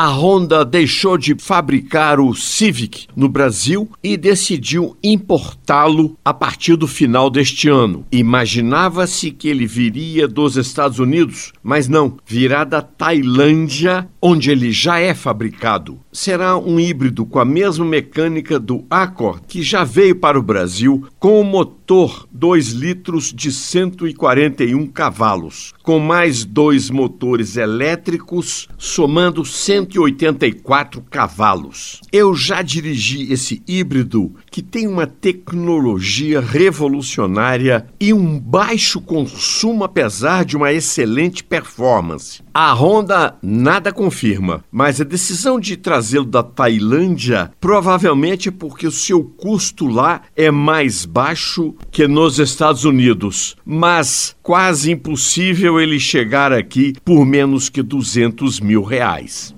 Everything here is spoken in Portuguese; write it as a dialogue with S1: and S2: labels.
S1: a Honda deixou de fabricar o Civic no Brasil e decidiu importá-lo a partir do final deste ano. Imaginava-se que ele viria dos Estados Unidos, mas não, virá da Tailândia, onde ele já é fabricado. Será um híbrido com a mesma mecânica do Accord, que já veio para o Brasil com o motor 2 litros de 141 cavalos, com mais dois motores elétricos, somando 184 cavalos. Eu já dirigi esse híbrido que tem uma tecnologia revolucionária e um baixo consumo, apesar de uma excelente performance. A Honda nada confirma, mas a decisão de trazê-lo da Tailândia provavelmente é porque o seu custo lá é mais baixo que nos Estados Unidos, mas quase impossível ele chegar aqui por menos que 200 mil reais.